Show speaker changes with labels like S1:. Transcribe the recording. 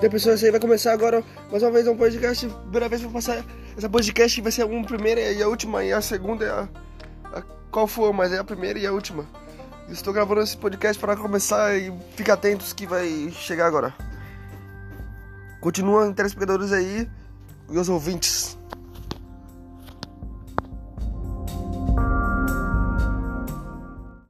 S1: Então, pessoal, isso aí vai começar agora mais uma vez um podcast. Primeira vez que vou passar essa podcast vai ser a primeira e a última, e a segunda é a, a, qual for, mas é a primeira e a última. Estou gravando esse podcast para começar e fica atentos que vai chegar agora. Continuam telespectadores aí, e os ouvintes.